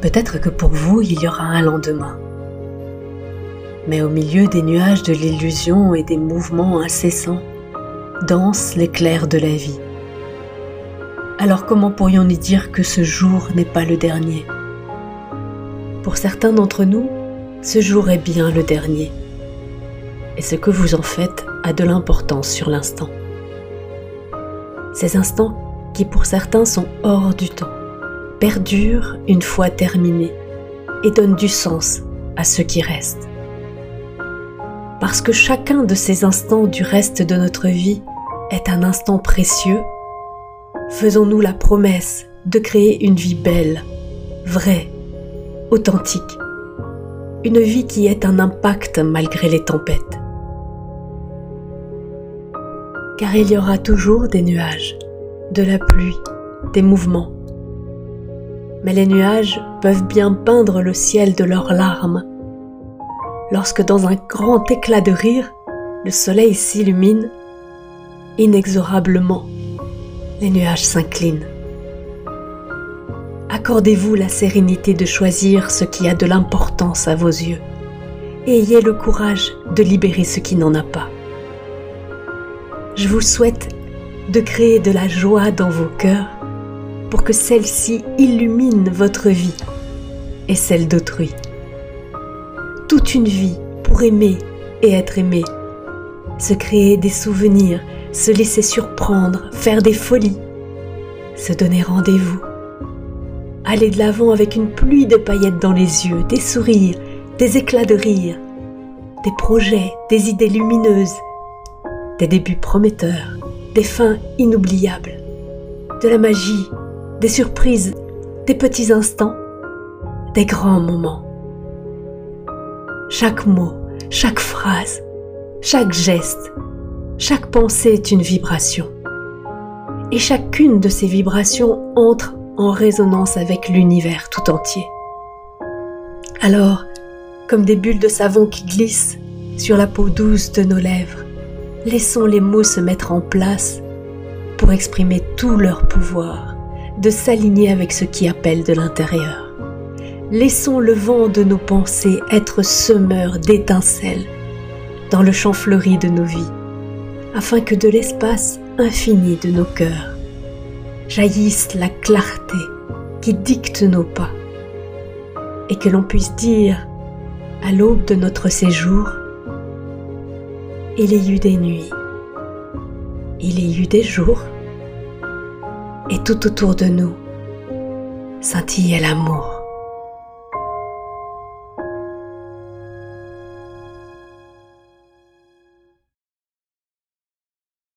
Peut-être que pour vous, il y aura un lendemain. Mais au milieu des nuages de l'illusion et des mouvements incessants, danse l'éclair de la vie. Alors comment pourrions-nous dire que ce jour n'est pas le dernier? Pour certains d'entre nous, ce jour est bien le dernier. Et ce que vous en faites a de l'importance sur l'instant. Ces instants qui pour certains sont hors du temps perdurent une fois terminés et donnent du sens à ce qui reste. Parce que chacun de ces instants du reste de notre vie est un instant précieux, faisons-nous la promesse de créer une vie belle, vraie, authentique, une vie qui ait un impact malgré les tempêtes. Car il y aura toujours des nuages, de la pluie, des mouvements. Mais les nuages peuvent bien peindre le ciel de leurs larmes. Lorsque dans un grand éclat de rire, le soleil s'illumine, inexorablement, les nuages s'inclinent. Accordez-vous la sérénité de choisir ce qui a de l'importance à vos yeux et ayez le courage de libérer ce qui n'en a pas. Je vous souhaite de créer de la joie dans vos cœurs pour que celle-ci illumine votre vie et celle d'autrui. Toute une vie pour aimer et être aimé, se créer des souvenirs, se laisser surprendre, faire des folies, se donner rendez-vous. Aller de l'avant avec une pluie de paillettes dans les yeux, des sourires, des éclats de rire, des projets, des idées lumineuses, des débuts prometteurs, des fins inoubliables, de la magie, des surprises, des petits instants, des grands moments. Chaque mot, chaque phrase, chaque geste, chaque pensée est une vibration. Et chacune de ces vibrations entre en résonance avec l'univers tout entier. Alors, comme des bulles de savon qui glissent sur la peau douce de nos lèvres, laissons les mots se mettre en place pour exprimer tout leur pouvoir, de s'aligner avec ce qui appelle de l'intérieur. Laissons le vent de nos pensées être semeur d'étincelles dans le champ fleuri de nos vies, afin que de l'espace infini de nos cœurs jaillisse la clarté qui dicte nos pas, et que l'on puisse dire à l'aube de notre séjour, il y eut des nuits, il y eut des jours, et tout autour de nous scintillait l'amour.